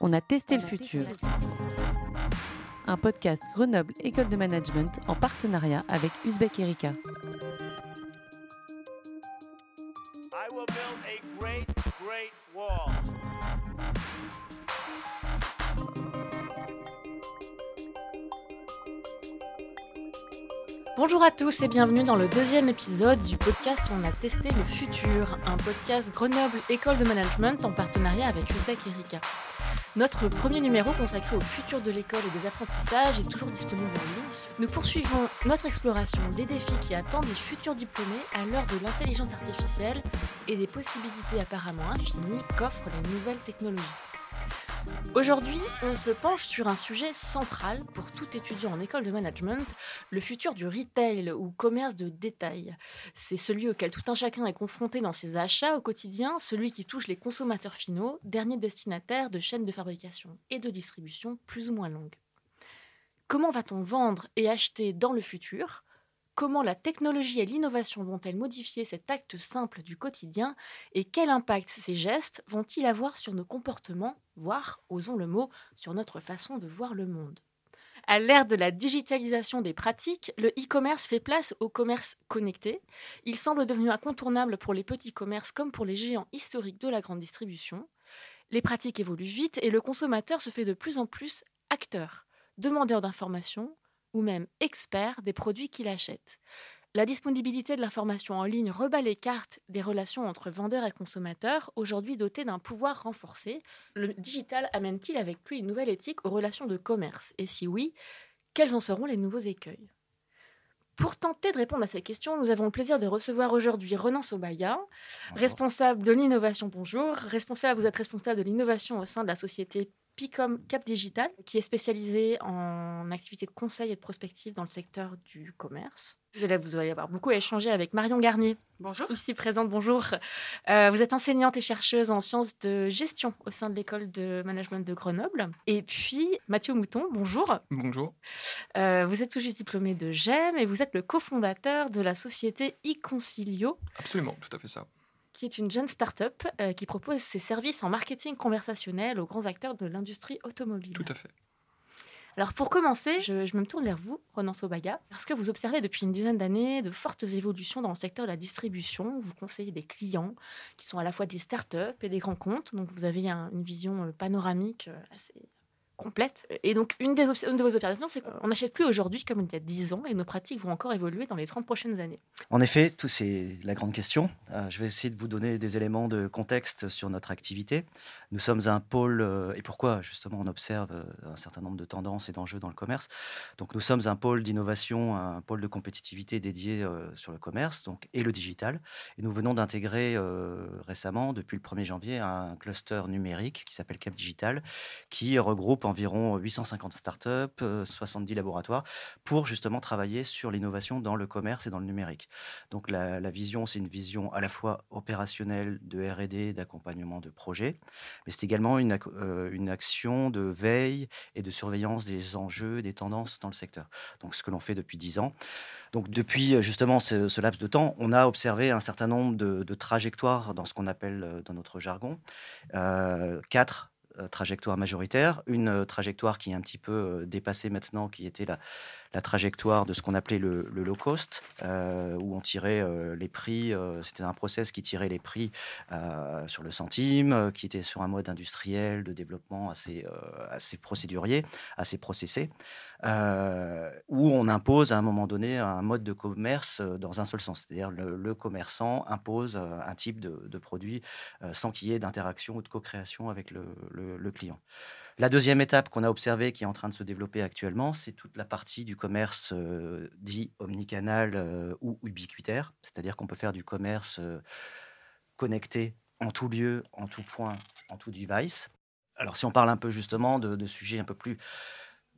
on a testé le futur. Un podcast Grenoble École de Management en partenariat avec Uzbek Erika. I will build a great, great wall. Bonjour à tous et bienvenue dans le deuxième épisode du podcast où on a testé le futur, un podcast Grenoble École de Management en partenariat avec Uzbek Erika. Notre premier numéro consacré au futur de l'école et des apprentissages est toujours disponible en ligne. Nous poursuivons notre exploration des défis qui attendent les futurs diplômés à l'heure de l'intelligence artificielle et des possibilités apparemment infinies qu'offrent les nouvelles technologies. Aujourd'hui, on se penche sur un sujet central pour tout étudiant en école de management, le futur du retail ou commerce de détail. C'est celui auquel tout un chacun est confronté dans ses achats au quotidien, celui qui touche les consommateurs finaux, derniers destinataires de chaînes de fabrication et de distribution plus ou moins longues. Comment va-t-on vendre et acheter dans le futur? Comment la technologie et l'innovation vont-elles modifier cet acte simple du quotidien Et quel impact ces gestes vont-ils avoir sur nos comportements, voire, osons le mot, sur notre façon de voir le monde? À l'ère de la digitalisation des pratiques, le e-commerce fait place au commerce connecté. Il semble devenu incontournable pour les petits commerces comme pour les géants historiques de la grande distribution. Les pratiques évoluent vite et le consommateur se fait de plus en plus acteur, demandeur d'informations, ou même expert des produits qu'il achète. La disponibilité de l'information en ligne rebat les cartes des relations entre vendeurs et consommateurs, aujourd'hui dotées d'un pouvoir renforcé. Le digital amène-t-il avec lui une nouvelle éthique aux relations de commerce? Et si oui, quels en seront les nouveaux écueils? Pour tenter de répondre à ces questions, nous avons le plaisir de recevoir aujourd'hui Renan Sobaya, responsable de l'innovation. Bonjour. Responsable, vous êtes responsable de l'innovation au sein de la société Picom Cap Digital, qui est spécialisé en activités de conseil et de prospective dans le secteur du commerce. Vous allez, vous allez avoir beaucoup échangé avec Marion Garnier. Bonjour. Ici présente, bonjour. Euh, vous êtes enseignante et chercheuse en sciences de gestion au sein de l'école de management de Grenoble. Et puis Mathieu Mouton, bonjour. Bonjour. Euh, vous êtes tout juste diplômé de GEM et vous êtes le cofondateur de la société eConcilio. Absolument, tout à fait ça qui est une jeune start-up euh, qui propose ses services en marketing conversationnel aux grands acteurs de l'industrie automobile. Tout à fait. Alors pour commencer, je, je, me tourne vers vous, Ronan Sobaga, parce que vous observez depuis une dizaine d'années de fortes évolutions dans le secteur de la distribution. Vous conseillez des clients qui sont à la fois des start-up et des grands comptes, donc vous avez un, une vision euh, panoramique euh, assez complète. Et donc, une, des une de vos opérations, c'est qu'on n'achète plus aujourd'hui comme il y a 10 ans et nos pratiques vont encore évoluer dans les 30 prochaines années. En effet, c'est la grande question. Euh, je vais essayer de vous donner des éléments de contexte sur notre activité. Nous sommes un pôle, euh, et pourquoi justement on observe euh, un certain nombre de tendances et d'enjeux dans le commerce. Donc, nous sommes un pôle d'innovation, un pôle de compétitivité dédié sur le commerce donc, et le digital. Et nous venons d'intégrer récemment, depuis le 1er janvier, un cluster numérique qui s'appelle Cap Digital, qui regroupe environ 850 startups, 70 laboratoires, pour justement travailler sur l'innovation dans le commerce et dans le numérique. Donc la, vision, c'est une vision à la fois opérationnelle de R&D, d'accompagnement de projets, mais c'est également une, action de veille et de surveillance des enjeux, des tendances dans le secteur. Donc ce que l'on fait depuis 10 ans. Donc depuis justement ce, laps de temps, on a observé un certain nombre de, trajectoires dans ce qu'on appelle dans notre jargon, quatre trajectoire majoritaire, une trajectoire qui est un petit peu dépassée maintenant, qui était la, la trajectoire de ce qu'on appelait le, low cost, euh, où on tirait euh, les prix, euh, c'était un process qui tirait les prix sur le centime, qui était sur un mode industriel de développement assez, assez procédurier, assez processé, où on impose à un moment donné un mode de commerce dans un seul sens, c'est-à-dire le, le, commerçant impose un type de, produit sans qu'il y ait d'interaction ou de co-création avec le client. La deuxième étape qu'on a observée, qui est en train de se développer actuellement, c'est toute la partie du commerce euh, dit omnicanal euh, ou ubiquitaire, c'est-à-dire qu'on peut faire du commerce euh, connecté en tout lieu, en tout point, en tout device. Alors si on parle un peu justement de, de sujets un peu plus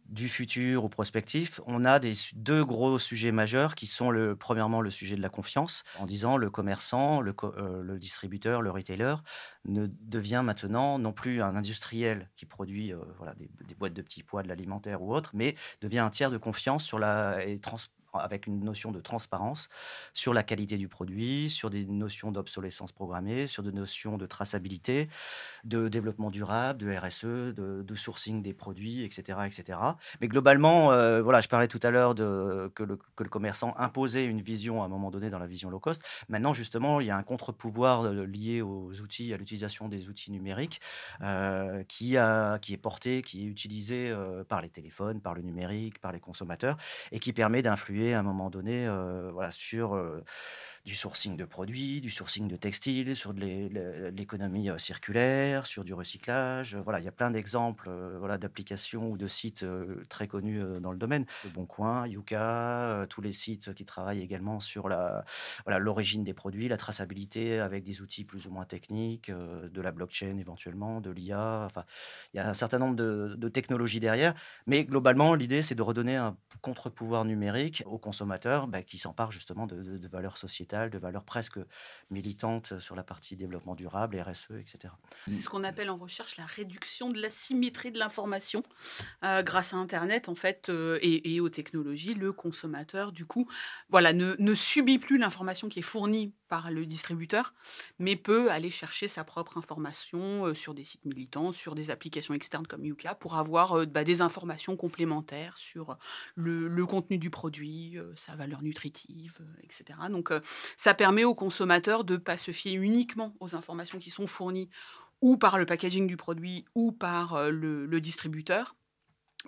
du futur au prospectif, on a deux gros sujets majeurs qui sont le, premièrement le sujet de la confiance, en disant le commerçant, le, euh, distributeur, le retailer ne devient maintenant non plus un industriel qui produit euh, voilà, des, boîtes de petits pois, de l'alimentaire ou autre, mais devient un tiers de confiance sur la, trans, avec une notion de transparence sur la qualité du produit, sur des notions d'obsolescence programmée, sur des notions de traçabilité, de développement durable, de RSE, de, sourcing des produits, etc. etc. Mais globalement, euh, voilà, je parlais tout à l'heure que, le, que le commerçant imposait une vision à un moment donné dans la vision low cost. Maintenant, justement, il y a un contre-pouvoir euh, lié aux outils, à l'utilisation des outils numériques euh, qui, a, qui est porté, qui est utilisé par les téléphones, par le numérique, par les consommateurs et qui permet d'influer à un moment donné euh, voilà, sur euh, du sourcing de produits, du sourcing de textiles, sur de l'économie euh, circulaire, sur du recyclage. Voilà, il y a plein d'exemples voilà, d'applications ou de sites très connus dans le domaine. Le Bon Coin, Yuka, tous les sites qui travaillent également sur la, voilà, l'origine des produits, la traçabilité avec des outils plus ou moins techniques, de la blockchain éventuellement, de l'IA. Enfin, il y a un certain nombre de, de technologies derrière. Mais globalement, l'idée, c'est de redonner un contre-pouvoir numérique aux consommateurs bah, qui s'emparent justement de, valeurs sociétales, de valeurs presque militantes sur la partie développement durable, RSE, etc. C'est ce qu'on appelle en recherche la réduction de l'asymétrie de l'information. Euh, grâce à Internet, en fait, euh, et, aux technologies, le consommateur, du coup, voilà, ne, ne subit plus l'information qui est fournie par le distributeur, mais peut aller chercher sa propre information euh, sur des sites militants, sur des applications externes comme Yuka, pour avoir bah, des informations complémentaires sur le, contenu du produit, euh, sa valeur nutritive, euh, etc. Donc euh, ça permet aux consommateurs de ne pas se fier uniquement aux informations qui sont fournies ou par le packaging du produit ou par le, distributeur,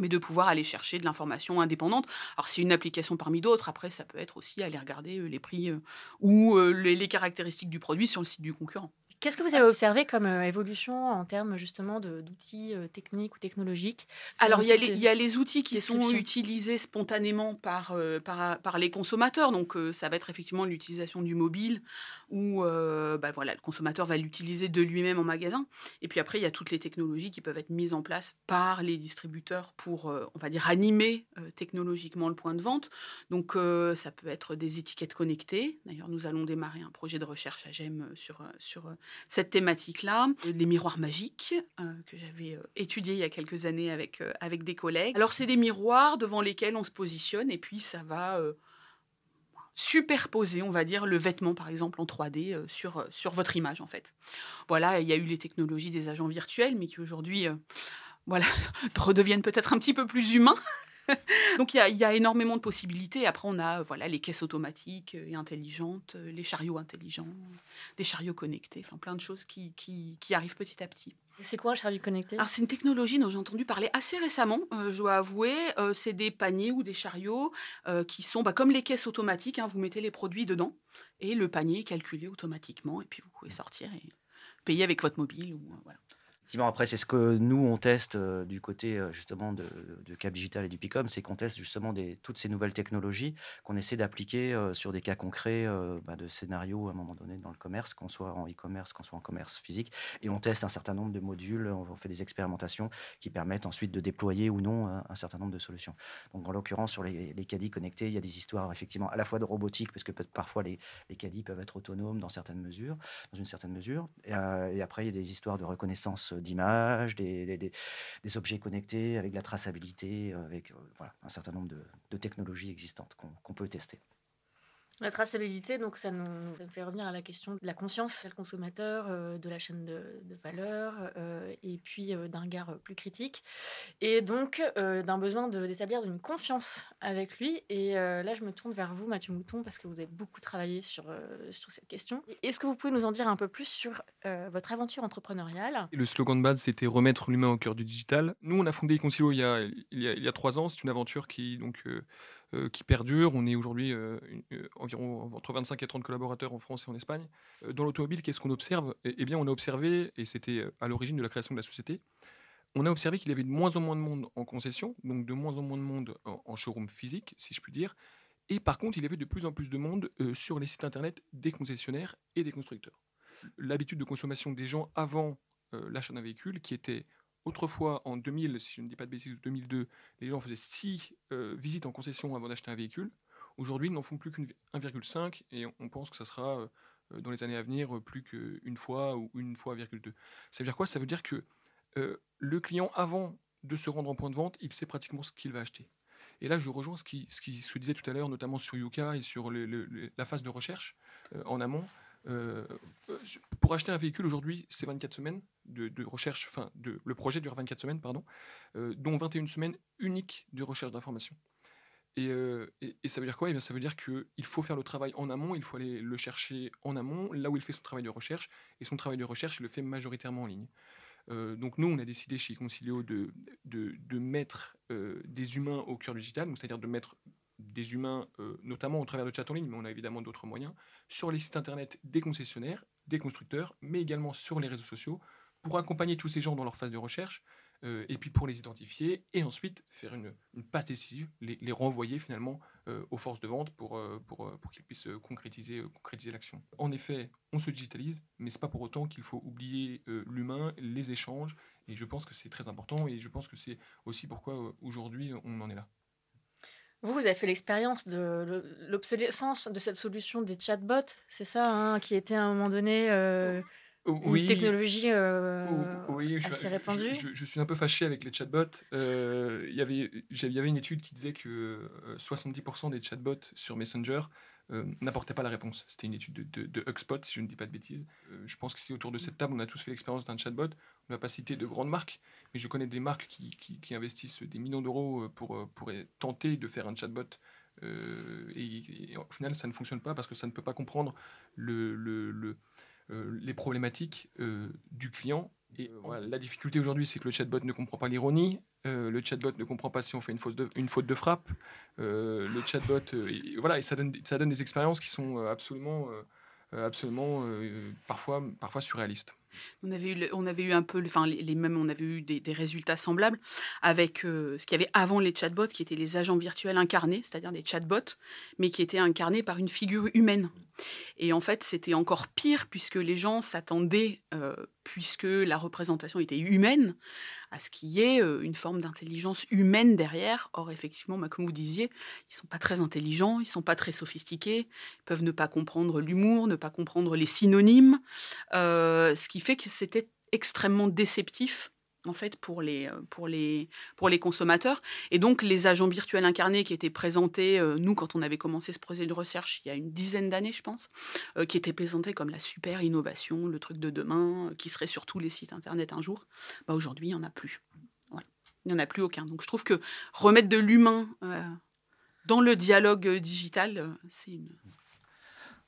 mais de pouvoir aller chercher de l'information indépendante. Alors c'est une application parmi d'autres, après ça peut être aussi aller regarder les prix ou les caractéristiques du produit sur le site du concurrent. Qu'est-ce que vous avez observé comme euh, évolution en termes justement d'outils euh, techniques ou technologiques Alors, il y, a les, y, a les outils qui sont utilisés spontanément par, euh, par, par, les consommateurs. Donc, ça va être effectivement l'utilisation du mobile où bah, voilà, le consommateur va l'utiliser de lui-même en magasin. Et puis après, il y a toutes les technologies qui peuvent être mises en place par les distributeurs pour, on va dire, animer technologiquement le point de vente. Donc, ça peut être des étiquettes connectées. D'ailleurs, nous allons démarrer un projet de recherche à GEM sur, sur cette thématique-là, les miroirs magiques euh, que j'avais euh, étudiés il y a quelques années avec, euh, avec des collègues. Alors c'est des miroirs devant lesquels on se positionne et puis ça va superposer, on va dire, le vêtement, par exemple, en 3D sur, sur votre image, en fait. Voilà, il y a eu les technologies des agents virtuels, mais qui aujourd'hui, voilà, redeviennent peut-être un petit peu plus humains. Donc il y, a énormément de possibilités. Après, on a voilà, les caisses automatiques et intelligentes, les chariots intelligents, des chariots connectés, enfin plein de choses qui, qui, arrivent petit à petit. C'est quoi un chariot connecté? Alors c'est une technologie dont j'ai entendu parler assez récemment, euh, je dois avouer. Euh, c'est des paniers ou des chariots euh, qui sont bah, comme les caisses automatiques. Hein, vous mettez les produits dedans et le panier est calculé automatiquement et puis vous pouvez sortir et payer avec votre mobile. Ou, voilà après, c'est ce que nous, on teste euh, du côté euh, justement de, Cap Digital et du Picom, c'est qu'on teste justement des, toutes ces nouvelles technologies qu'on essaie d'appliquer euh, sur des cas concrets bah, de scénarios à un moment donné dans le commerce, qu'on soit en e-commerce, qu'on soit en commerce physique. Et on teste un certain nombre de modules, on fait des expérimentations qui permettent ensuite de déployer ou non un, certain nombre de solutions. Donc, en l'occurrence, sur les, les, caddies connectés, il y a des histoires effectivement à la fois de robotique, parce que parfois les, les caddies peuvent être autonomes dans certaines mesures, dans une certaine mesure. Et, et après, il y a des histoires de reconnaissance d'images, des, objets connectés avec la traçabilité, avec euh, un certain nombre de technologies existantes qu'on peut tester. La traçabilité, donc ça nous fait revenir à la question de la conscience le consommateur, euh, de la chaîne de, valeur, euh, et puis euh, d'un regard plus critique, et donc d'un besoin d'établir une confiance avec lui. Et là, je me tourne vers vous, Mathieu Mouton, parce que vous avez beaucoup travaillé sur, cette question. Est-ce que vous pouvez nous en dire un peu plus sur votre aventure entrepreneuriale? Le slogan de base, c'était remettre l'humain au cœur du digital. Nous, on a fondé Concilo il y a, il y a, trois ans. C'est une aventure qui donc qui perdure. On est aujourd'hui euh, euh, environ entre 25 et 30 collaborateurs en France et en Espagne. dans l'automobile, qu'est-ce qu'on observe? Eh, eh bien, on a observé, et c'était à l'origine de la création de la société, on a observé qu'il y avait de moins en moins de monde en concession, donc de moins en moins de monde en, showroom physique, si je puis dire. Et par contre, il y avait de plus en plus de monde sur les sites internet des concessionnaires et des constructeurs. L'habitude de consommation des gens avant l'achat d'un véhicule, qui était Autrefois, en 2000, si je ne dis pas de bêtises, 2002, les gens faisaient 6 euh, visites en concession avant d'acheter un véhicule. Aujourd'hui, ils n'en font plus qu'une 1,5 et on pense que ça sera euh, dans les années à venir plus qu'une fois ou une fois 1,2. Ça veut dire quoi? Ça veut dire que euh, le client, avant de se rendre en point de vente, il sait pratiquement ce qu'il va acheter. Et là, je rejoins ce qui, ce qui se disait tout à l'heure, notamment sur Yuka et sur la phase de recherche euh, en amont. Euh, euh, pour acheter un véhicule aujourd'hui, c'est 24 semaines de, recherche, enfin, le projet dure 24 semaines, pardon, euh, dont 21 semaines uniques de recherche d'informations. Et, euh, ça veut dire quoi? Eh bien, Ça veut dire qu'il faut faire le travail en amont, il faut aller le chercher en amont, là où il fait son travail de recherche, et son travail de recherche, il le fait majoritairement en ligne. Donc nous, on a décidé chez Concilio de, mettre des humains au cœur du digital, c'est-à-dire de mettre des humains, euh, notamment au travers de chat en ligne, mais on a évidemment d'autres moyens, sur les sites internet des concessionnaires, des constructeurs, mais également sur les réseaux sociaux, pour accompagner tous ces gens dans leur phase de recherche, euh, et puis pour les identifier, et ensuite faire une, passe décisive, les, renvoyer finalement euh, aux forces de vente pour, pour, qu'ils puissent concrétiser, concrétiser l'action. En effet, on se digitalise, mais c'est pas pour autant qu'il faut oublier l'humain, les échanges, et je pense que c'est très important, et je pense que c'est aussi pourquoi aujourd'hui on en est là. Vous, vous avez fait l'expérience de le- l'obsolescence de cette solution des chatbots, c'est ça, hein, qui était à un moment donné euh, une technologie euh, Ou- oui, je, assez répandue? Je, je suis un peu fâché avec les chatbots. Euh, Il y avait- une étude qui disait que euh, 70% des chatbots sur Messenger euh, n'apportaient pas la réponse. C'était une étude de, de, de HubSpot, si je ne dis pas de bêtises. Euh, je pense qu'ici, autour de cette table, on a tous fait l'expérience d'un chatbot. N'a pas cité de grandes marques, mais je connais des marques qui, qui- investissent des millions d'euros euh, pour, euh, pour tenter de faire un chatbot. Euh, et, au final, ça ne fonctionne pas parce que ça ne peut pas comprendre le, le- le- les problématiques du client. Et la difficulté aujourd'hui, c'est que le chatbot ne comprend pas l'ironie. le chatbot ne comprend pas si on fait une faute de, une faute de frappe. le chatbot, et, voilà, et ça donne, ça donne des expériences qui sont absolument, absolument parfois, parfois surréalistes. On avait eu, on avait eu un peu, enfin les, mêmes, on avait eu des, des résultats semblables avec euh, ce qu'il y avait avant les chatbots, qui étaient les agents virtuels incarnés, c'est-à-dire des chatbots, mais qui étaient incarnés par une figure humaine. Et en fait, c'était encore pire puisque les gens s'attendaient, euh, puisque la représentation était humaine, à ce qu'il y ait euh, une forme d'intelligence humaine derrière. Or, effectivement, bah, comme vous disiez, ils sont pas très intelligents, ils sont pas très sophistiqués, ils peuvent ne pas comprendre l'humour, ne pas comprendre les synonymes, euh, ce qui fait que c'était extrêmement déceptif en fait pour les, euh, pour, les, pour les consommateurs. Et donc les agents virtuels incarnés qui étaient présentés, euh, nous quand on avait commencé ce projet de recherche il y a une dizaine d'années je pense, euh, qui étaient présentés comme la super innovation, le truc de demain, euh, qui serait sur tous les sites internet un jour, bah, aujourd'hui il n'y en a plus. Voilà. Il n'y en a plus aucun. Donc je trouve que remettre de l'humain euh, dans le dialogue digital, euh, c'est une,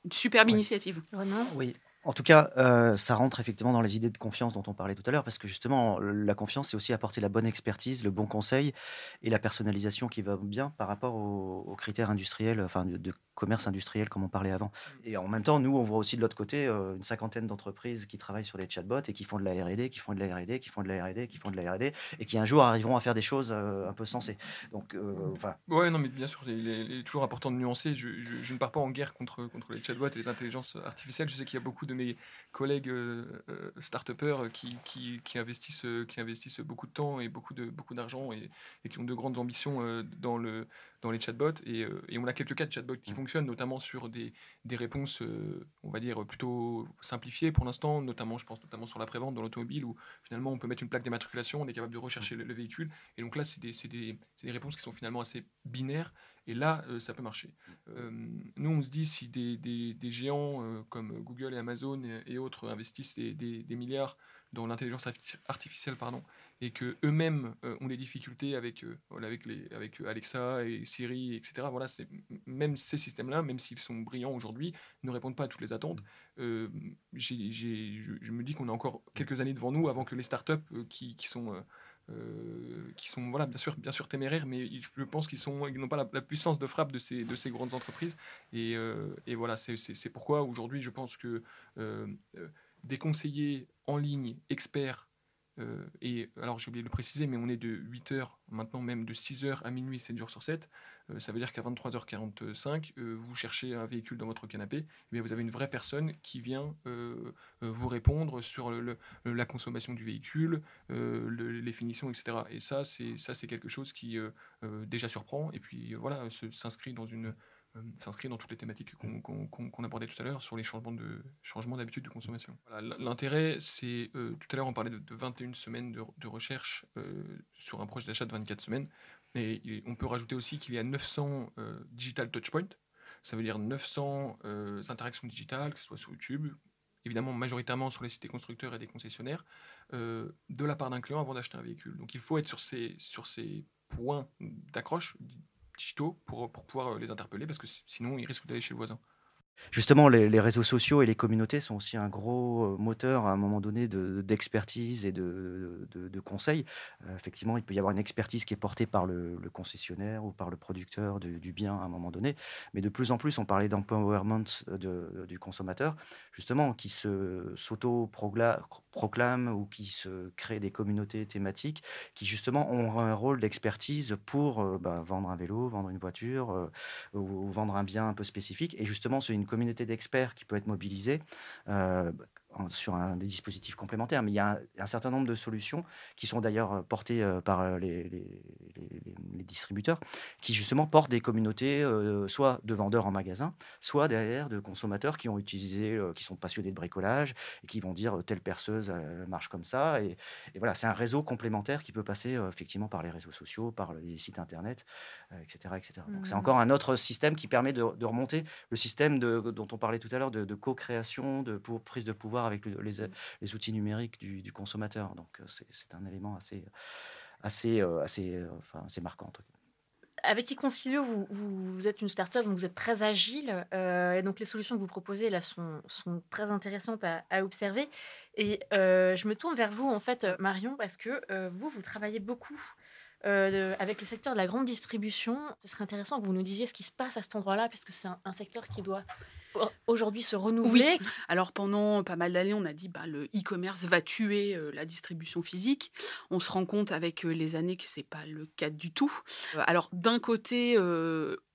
une superbe Ouais. initiative. Vraiment Oui. En tout cas, euh, ça rentre effectivement dans les idées de confiance dont on parlait tout à l'heure, parce que justement, la confiance, c'est aussi apporter la bonne expertise, le bon conseil et la personnalisation qui va bien par rapport aux, aux critères industriels, enfin de, de commerce industriel comme on parlait avant. Et en même temps, nous, on voit aussi de l'autre côté euh, une cinquantaine d'entreprises qui travaillent sur des chatbots et qui font de la R&D, qui font de la R&D, qui font de la R&D, qui font de la R&D, et qui un jour arriveront à faire des choses euh, un peu sensées. Donc, enfin, Ouais, non, mais bien sûr, il est, il est toujours important de nuancer. Je, je- je ne pars pas en guerre contre, contre les chatbots et les intelligences artificielles. Je sais qu'il y a beaucoup de mes collègues euh, euh, start-upers qui, qui, qui investissent, euh, qui investissent beaucoup de temps et beaucoup de beaucoup d'argent et, et qui ont de grandes ambitions euh, dans, le, dans les chatbots. Et, euh, et on a quelques cas de chatbots qui Mm. fonctionnent, notamment sur des, des réponses, euh, on va dire, plutôt simplifiées pour l'instant, notamment, je pense notamment sur la prévente dans l'automobile où finalement on peut mettre une plaque d'immatriculation, on est capable de rechercher le, le véhicule. Et donc là, c'est des, c'est des, c'est des réponses qui sont finalement assez binaires. Et là, euh, ça peut marcher. Euh, nous, on se dit si des, des- des géants euh, comme Google et Amazon et, autres investissent des, milliards dans l'intelligence arti- artificielle, pardon, et que eux-mêmes euh, ont des difficultés avec, euh, avec, les, avec Alexa et Siri, etc. Voilà, c'est même ces systèmes-là, même s'ils sont brillants aujourd'hui, ne répondent pas à toutes les attentes. Euh, j'ai- je, je me dis qu'on a encore quelques années devant nous avant que les startups qui, qui sont euh, qui sont voilà bien sûr bien sûr téméraires mais je pense qu'ils n'ont pas la, puissance de frappe de ces de ces grandes entreprises. Et, euh, et voilà c'est pourquoi aujourd'hui je pense que euh, des conseillers en ligne experts et alors j'ai oublié de le préciser mais on est de 8h maintenant même de 6h à minuit 7 jours sur 7 euh, ça veut dire qu'à 23h45 euh, vous cherchez un véhicule dans votre canapé eh bien vous avez une vraie personne qui vient euh, euh, vous répondre sur le- le- la consommation du véhicule euh, le- les finitions, etc. Et ça, c'est ça, c'est quelque chose qui euh, euh, déjà surprend et puis euh, voilà, s'inscrit dans une euh, s'inscrit dans toutes les thématiques qu'on qu'on- abordait tout à l'heure sur les changements de changements d'habitude de consommation. Voilà, L'intérêt, c'est euh, tout à l'heure on parlait de, de 21 semaines de, de recherche euh, sur un projet d'achat de 24 semaines. Et on peut rajouter aussi qu'il y a 900 euh, digital touchpoints. Ça veut dire 900 euh, interactions digitales, que ce soit sur YouTube, évidemment majoritairement sur les sites des constructeurs et des concessionnaires, euh, de la part d'un client avant d'acheter un véhicule. Donc il faut être sur ces, points d'accroche digitaux pour, pour pouvoir les interpeller, parce que si- sinon ils risquent d'aller chez le voisin. Justement, les, réseaux sociaux et les communautés sont aussi un gros euh, moteur à un moment donné de- d'expertise et de, de, conseils. Euh, effectivement, il peut y avoir une expertise qui est portée par le, concessionnaire ou par le producteur du, bien à un moment donné. Mais de plus en plus, on parlait d'empowerment de- du consommateur, justement, qui s'auto-proclame ou qui se crée des communautés thématiques qui, justement, ont un rôle d'expertise pour euh, bah, vendre un vélo, vendre une voiture, euh, ou, ou vendre un bien un peu spécifique. Et justement, c'est une communauté d'experts qui peut être mobilisée euh, en- sur un, des dispositifs complémentaires. Mais il y a un, un certain nombre de solutions qui sont d'ailleurs euh, portées euh, par euh, les, les- les- les- les distributeurs, qui justement portent des communautés, euh, soit de vendeurs en magasin, soit derrière de consommateurs qui ont utilisé, euh, qui sont passionnés de bricolage et qui vont dire telle perceuse marche comme ça. Et, et voilà, c'est un réseau complémentaire qui peut passer effectivement par les réseaux sociaux, par les sites internet, etc., etc. Donc c'est Mhm. encore un autre système qui permet de, de remonter le système de, dont on parlait tout à l'heure de, de co-création, de pour, prise de pouvoir avec le- les, outils numériques du, consommateur. Donc euh, c'est un élément assez, assez, euh, assez, euh, enfin, assez marquant. Avec Econcilio, vous, vous, êtes une start-up, vous êtes très agile. et donc, les solutions que vous proposez là sont, très intéressantes à, observer. Et je me tourne vers vous, en fait, Marion, parce que vous, vous travaillez beaucoup avec le secteur de la grande distribution. Ce serait intéressant que vous nous disiez ce qui se passe à cet endroit-là, puisque c'est un, secteur qui doit aujourd'hui se renouveler. Alors pendant pas mal d'années, on a dit bah, le e-commerce va tuer euh, la distribution physique. On se rend compte avec euh, les années que c'est pas le cas du tout. Euh, alors d'un côté,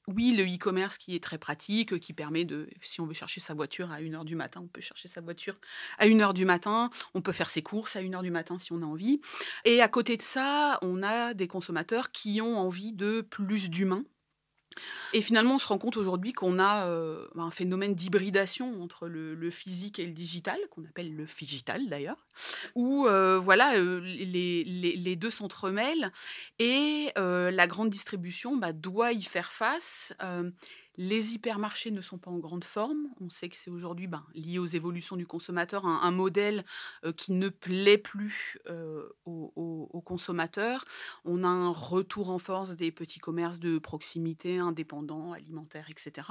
oui, le e-commerce qui est très pratique, qui permet de, si on veut chercher sa voiture à 1h du matin, on peut chercher sa voiture à 1h du matin, on peut faire ses courses à 1h du matin si on a envie. Et à côté de ça, on a des consommateurs qui ont envie de plus d'humain. Et finalement, on se rend compte aujourd'hui qu'on a euh, un phénomène d'hybridation entre le, physique et le digital, qu'on appelle le figital d'ailleurs, où euh, voilà, euh, les, deux s'entremêlent et la grande distribution bah, doit y faire face. Les hypermarchés ne sont pas en grande forme. On sait que c'est aujourd'hui ben, lié aux évolutions du consommateur, un, modèle qui ne plaît plus aux consommateurs. On a un retour en force des petits commerces de proximité, indépendants, alimentaires, etc.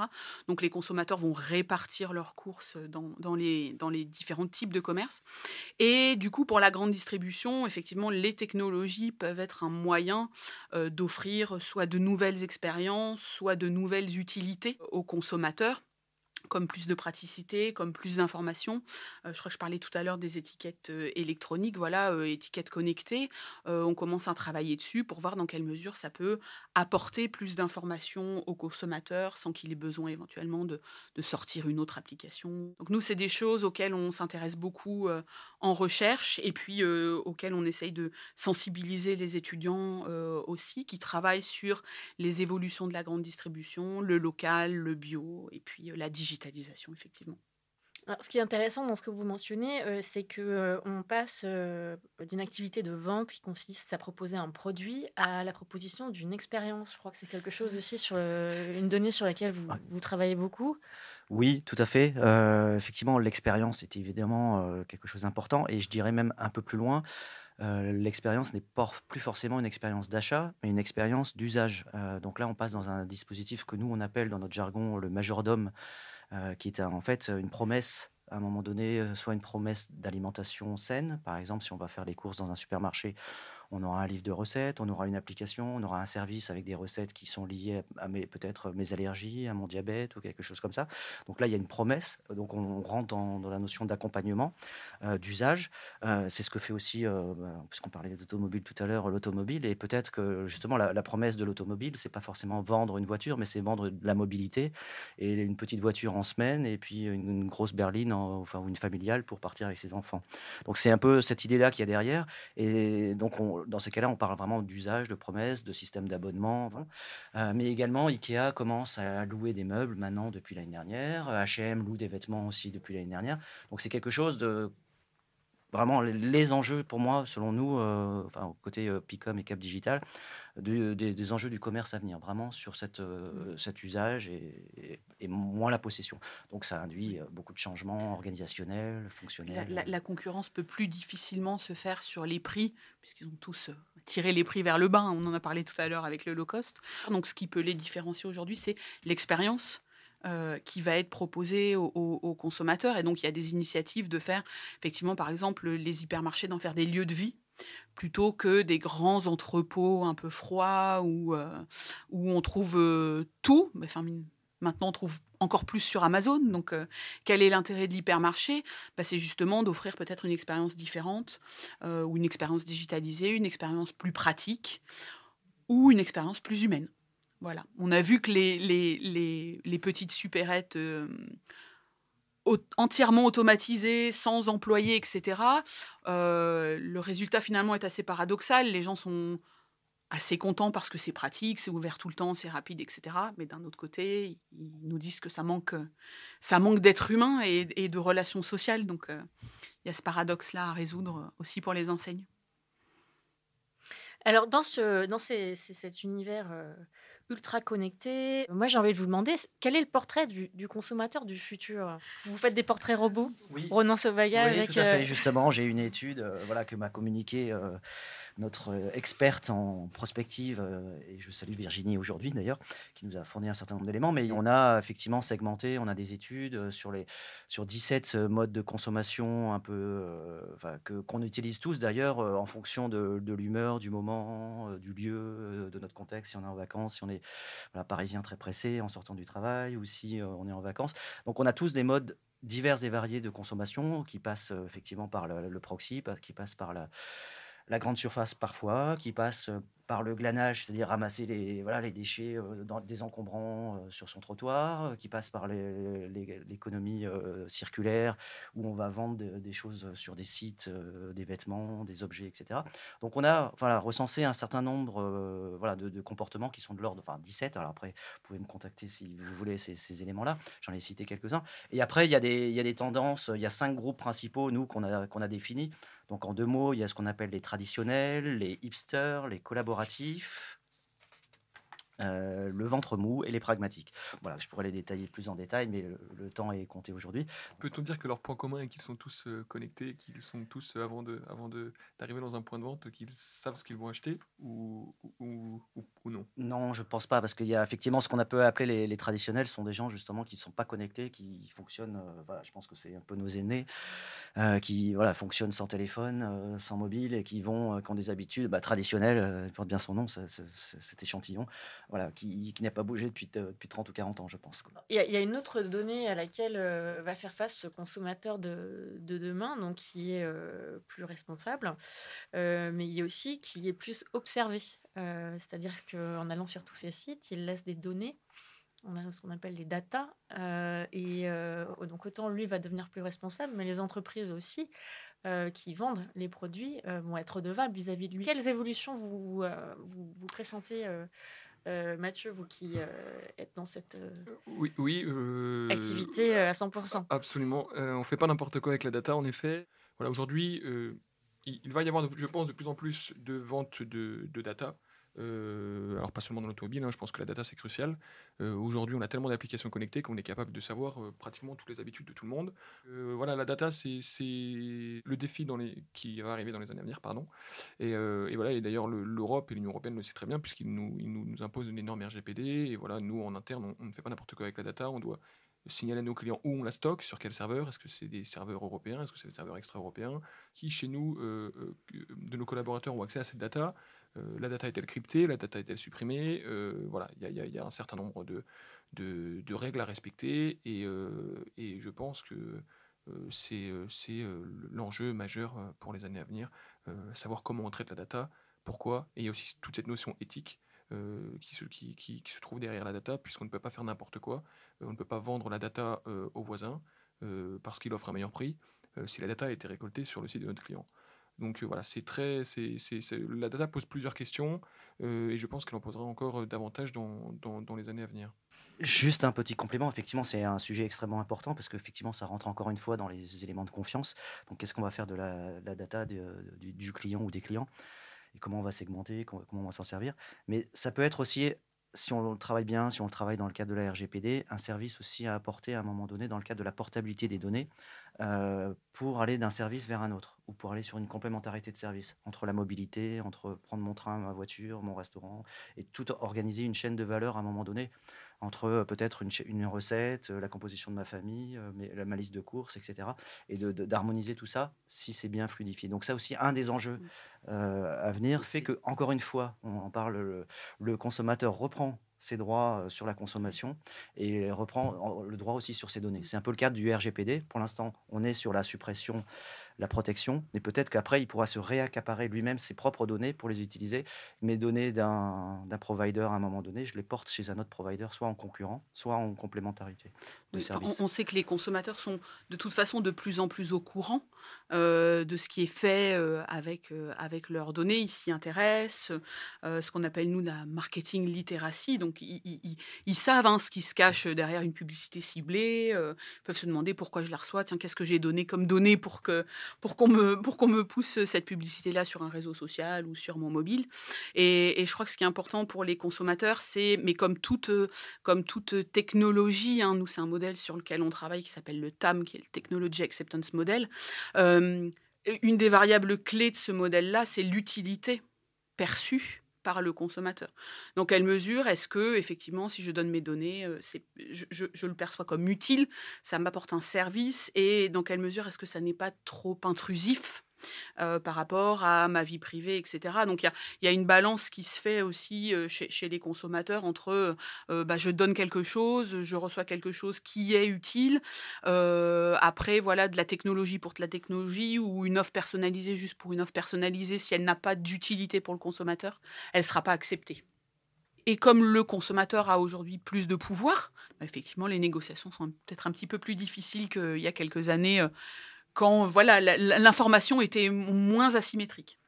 Donc les consommateurs vont répartir leurs courses dans, les différents types de commerces. Et du coup, pour la grande distribution, effectivement, les technologies peuvent être un moyen euh, d'offrir soit de nouvelles expériences, soit de nouvelles utilités aux consommateurs comme plus de praticité, comme plus d'informations. Euh, je crois que je parlais tout à l'heure des étiquettes euh, électroniques, voilà, euh, étiquettes connectées. On commence à travailler dessus pour voir dans quelle mesure ça peut apporter plus d'informations aux consommateurs sans qu'il ait besoin éventuellement de, de sortir une autre application. Donc nous, c'est des choses auxquelles on s'intéresse beaucoup en recherche et puis auxquelles on essaye de sensibiliser les étudiants aussi qui travaillent sur les évolutions de la grande distribution, le local, le bio et puis la digitalisation, effectivement. Alors, ce qui est intéressant dans ce que vous mentionnez, euh, c'est que euh, on passe euh, d'une activité de vente qui consiste à proposer un produit à la proposition d'une expérience. Je crois que c'est quelque chose aussi sur le- une donnée sur laquelle vous, travaillez beaucoup. Oui, tout à fait. Euh, effectivement, l'expérience est évidemment euh, quelque chose d'important et je dirais même un peu plus loin. euh, l'expérience n'est pas plus forcément une expérience d'achat, mais une expérience d'usage. Euh, donc là, on passe dans un dispositif que nous, on appelle dans notre jargon le majordome, euh, qui est en fait une promesse à un moment donné, euh, soit une promesse d'alimentation saine. Par exemple, si on va faire les courses dans un supermarché, on aura un livre de recettes, on aura une application, on aura un service avec des recettes qui sont liées à mes peut-être mes allergies, à mon diabète ou quelque chose comme ça. Donc là, il y a une promesse. Donc on, rentre dans, la notion d'accompagnement, euh, d'usage. Euh, c'est ce que fait aussi, euh, bah, puisqu'on parlait d'automobile tout à l'heure, l'automobile. Et peut-être que justement la, promesse de l'automobile, c'est pas forcément vendre une voiture, mais c'est vendre de la mobilité et une petite voiture en semaine et puis une, grosse berline, en- enfin ou une familiale pour partir avec ses enfants. Donc c'est un peu cette idée-là qu'il y a derrière. Et donc on- dans ces cas-là, on parle vraiment d'usage, de promesse, de système d'abonnement. Euh, mais également, Ikea commence à louer des meubles maintenant depuis l'année dernière. H&M loue des vêtements aussi depuis l'année dernière. Donc c'est quelque chose de vraiment les- enjeux pour moi, selon nous, euh, enfin côté euh, Picom et Cap Digital, des, des enjeux du commerce à venir, vraiment sur cette, euh, cet usage et, et- et moins la possession. Donc ça induit euh, beaucoup de changements organisationnels, fonctionnels. la- la concurrence peut plus difficilement se faire sur les prix, puisqu'ils ont tous tiré les prix vers le bas. hein. On en a parlé tout à l'heure avec le low cost. Donc, ce qui peut les différencier aujourd'hui, c'est l'expérience. Euh, qui va être proposée aux, consommateurs. Et donc, il y a des initiatives de faire, effectivement, par exemple, les hypermarchés, d'en faire des lieux de vie, plutôt que des grands entrepôts un peu froids où, euh, où on trouve euh, tout. Maintenant, on trouve encore plus sur Amazon. Donc, quel est l'intérêt de l'hypermarché? Bah, c'est justement d'offrir peut-être une expérience différente ou une expérience digitalisée, une expérience plus pratique ou une expérience plus humaine. Voilà. On a vu que les, les, les, petites supérettes euh, entièrement automatisées, sans employés, etc., euh, le résultat finalement est assez paradoxal. Les gens sont assez contents parce que c'est pratique, c'est ouvert tout le temps, c'est rapide, etc. Mais d'un autre côté, ils nous disent que ça manque, ça manque d'être humain et, de relations sociales. Donc, euh, il y a ce paradoxe-là à résoudre aussi pour les enseignes. Alors, dans, ce, dans ces- cet univers ultra connecté, moi j'ai envie de vous demander quel est le portrait du, du consommateur du futur? Vous faites des portraits robots? Oui. Ronan Sobaga Oui, avec. tout à fait. euh, Justement, j'ai une étude euh, voilà, que m'a communiquée euh, notre euh, experte en prospective, euh, et je salue Virginie aujourd'hui d'ailleurs, qui nous a fourni un certain nombre d'éléments. Mais on a effectivement segmenté, on a des études euh, sur, les, sur 17 euh, modes de consommation un peu, que, qu'on utilise tous d'ailleurs en fonction de, l'humeur, du moment, du lieu, de notre contexte, si on est en vacances, si on est parisien très pressé en sortant du travail ou si on est en vacances. Donc on a tous des modes divers et variés de consommation qui passent effectivement par le, proxy, qui passent par la, la grande surface parfois, qui passent euh, par le glanage, c'est-à-dire ramasser les, voilà, les déchets euh, dans, désencombrants euh, sur son trottoir, qui passe par l'économie circulaire, où on va vendre de- des choses sur des sites, des vêtements, des objets, etc. Donc on a voilà, recensé un certain nombre voilà, de, comportements qui sont de l'ordre, enfin 17, alors après vous pouvez me contacter si vous voulez ces, éléments-là, j'en ai cité quelques-uns. Et après, il y, a des, y a des tendances, il y a cinq groupes principaux, nous, qu'on a, qu'on a définis. Donc, en deux mots, il y a ce qu'on appelle les traditionnels, les hipsters, les collaboratifs, euh, le ventre mou et les pragmatiques. Voilà, je pourrais les détailler plus en détail, mais le, le temps est compté aujourd'hui. Peut-on dire que leur point commun est qu'ils sont tous euh, connectés, qu'ils sont tous, euh, avant de, avant de, d'arriver dans un point de vente, qu'ils savent ce qu'ils vont acheter ou, ou, ou, ou non? Non, je pense pas, parce qu'il y a effectivement ce qu'on a peut appeler les, les traditionnels, sont des gens justement qui ne sont pas connectés, qui fonctionnent, voilà, je pense que c'est un peu nos aînés, qui voilà, fonctionnent sans téléphone, sans mobile, et qui vont, qui ont des habitudes bah, traditionnelles, porte bien son nom, ce- ce- ce- cet échantillon, voilà, qui, qui n'a pas bougé depuis, euh, depuis 30 ou 40 ans, je pense. Il y, a- il y a une autre donnée à laquelle euh, va faire face ce consommateur de, de demain, donc qui est euh, plus responsable, mais il y a aussi qui est plus observé. C'est-à-dire qu'en allant sur tous ces sites, il laisse des données. On a ce qu'on appelle les data. et donc autant lui va devenir plus responsable, mais les entreprises aussi qui vendent les produits vont être redevables vis-à-vis de lui. Quelles évolutions vous, vous, vous pressentez Mathieu, vous qui euh, êtes dans cette euh, Oui, oui. euh, activité euh, à 100%. Absolument. Euh, on fait pas n'importe quoi avec la data, en effet. Voilà, aujourd'hui, euh, il, va y avoir, je pense, de plus en plus de ventes de, de data. Euh, alors pas seulement dans l'automobile, hein, je pense que la data c'est crucial. Euh, aujourd'hui, on a tellement d'applications connectées qu'on est capable de savoir euh, pratiquement toutes les habitudes de tout le monde. Voilà, la data c'est le défi qui va arriver dans les années à venir, pardon. Et, voilà, et d'ailleurs le- l'Europe et l'Union européenne le sait très bien puisqu'ils nous, imposent une énorme RGPD. Et voilà, nous en interne, on, ne fait pas n'importe quoi avec la data, on doit signaler à nos clients où on la stocke, sur quel serveur, est-ce que c'est des serveurs européens, est-ce que c'est des serveurs extra-européens, qui chez nous, de nos collaborateurs, ont accès à cette data, la data est-elle cryptée, la data est-elle supprimée, Euh, voilà, il y a- un certain nombre de, règles à respecter, et, euh, je pense que euh, c'est euh, euh, l'enjeu majeur euh, pour les années à venir, euh, savoir comment on traite la data, pourquoi, et il y a aussi toute cette notion éthique euh, qui, se, trouve derrière la data, puisqu'on ne peut pas faire n'importe quoi. Euh, on ne peut pas vendre la data euh, au voisin euh, parce qu'il offre un meilleur prix euh, si la data a été récoltée sur le site de notre client. Donc voilà, c'est très, c'est, la data pose plusieurs questions euh, et je pense qu'elle en posera encore euh, davantage dans, dans- les années à venir. Juste un petit complément, effectivement, c'est un sujet extrêmement important parce qu'effectivement, ça rentre encore une fois dans les éléments de confiance. Donc, qu'est-ce qu'on va faire de la, data du, du client ou des clients? Et comment on va segmenter, comment on va s'en servir? Mais ça peut être aussi, si on le travaille bien, si on le travaille dans le cadre de la RGPD, un service aussi à apporter à un moment donné dans le cadre de la portabilité des données euh, pour aller d'un service vers un autre ou pour aller sur une complémentarité de service entre la mobilité, entre prendre mon train, ma voiture, mon restaurant et tout organiser une chaîne de valeur à un moment donné entre peut-être une, une recette, la composition de ma famille, la- ma liste de courses, etc. Et d'harmoniser tout ça si c'est bien fluidifié. Donc ça aussi, un des enjeux euh, à venir, c'est que, encore une fois, on en parle, le, le consommateur reprend ses droits sur la consommation et reprend en- le droit aussi sur ses données. C'est un peu le cadre du RGPD. Pour l'instant, on est sur la suppression, la protection, mais peut-être qu'après, il pourra se réaccaparer lui-même ses propres données pour les utiliser. Mes données d'un provider à un moment donné, je les porte chez un autre provider, soit en concurrent, soit en complémentarité de Oui, service. On, on sait que les consommateurs sont de toute façon de plus en plus au courant euh, de ce qui est fait euh, avec, euh, avec leurs données. Ils s'y intéressent, ce qu'on appelle nous la marketing literacy. Donc ils, ils- ils- ils savent hein, ce qui se cache derrière une publicité ciblée. ils peuvent se demander pourquoi je la reçois. Tiens, qu'est-ce que j'ai donné comme données pour que pour qu'on me pour qu'on me pousse cette publicité là sur un réseau social ou sur mon mobile. Et, je crois que ce qui est important pour les consommateurs, c'est mais comme toute comme toute technologie, hein, nous c'est un modèle sur lequel on travaille qui s'appelle le TAM, qui est le Technology Acceptance Model. Euh, une des variables clés de ce modèle-là, c'est l'utilité perçue par le consommateur. Donc, elle mesure est-ce que, effectivement, si je donne mes données, euh, c'est, je, le perçois comme utile, ça m'apporte un service, et dans quelle mesure est-ce que ça n'est pas trop intrusif euh, par rapport à ma vie privée, etc. Donc, il y a, une balance qui se fait aussi euh, chez, les consommateurs entre euh, bah, je donne quelque chose, je reçois quelque chose qui est utile. Après, voilà, de la technologie pour de la technologie ou une offre personnalisée juste pour une offre personnalisée, si elle n'a pas d'utilité pour le consommateur, elle ne sera pas acceptée. Et comme le consommateur a aujourd'hui plus de pouvoir, bah, effectivement, les négociations sont peut-être un petit peu plus difficiles qu'il y a quelques années, quand voilà, l'information était moins asymétrique.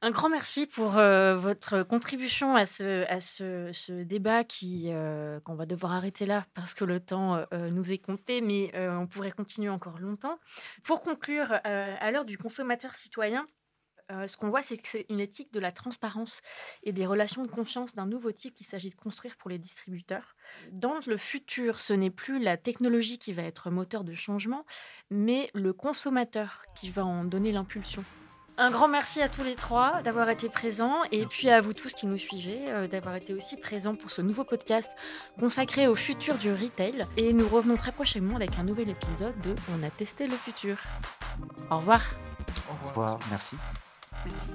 Un grand merci pour euh, votre contribution à ce, à ce, débat qui euh, qu'on va devoir arrêter là parce que le temps euh, nous est compté, mais on pourrait continuer encore longtemps. Pour conclure, à l'heure du consommateur citoyen, euh, ce qu'on voit, c'est que c'est une éthique de la transparence et des relations de confiance d'un nouveau type qu'il s'agit de construire pour les distributeurs. Dans le futur, ce n'est plus la technologie qui va être moteur de changement, mais le consommateur qui va en donner l'impulsion. Un grand merci à tous les trois d'avoir été présents et puis à vous tous qui nous suivez euh, d'avoir été aussi présents pour ce nouveau podcast consacré au futur du retail. Et nous revenons très prochainement avec un nouvel épisode de On a testé le futur. Au revoir. Au revoir. Au revoir, merci. Merci.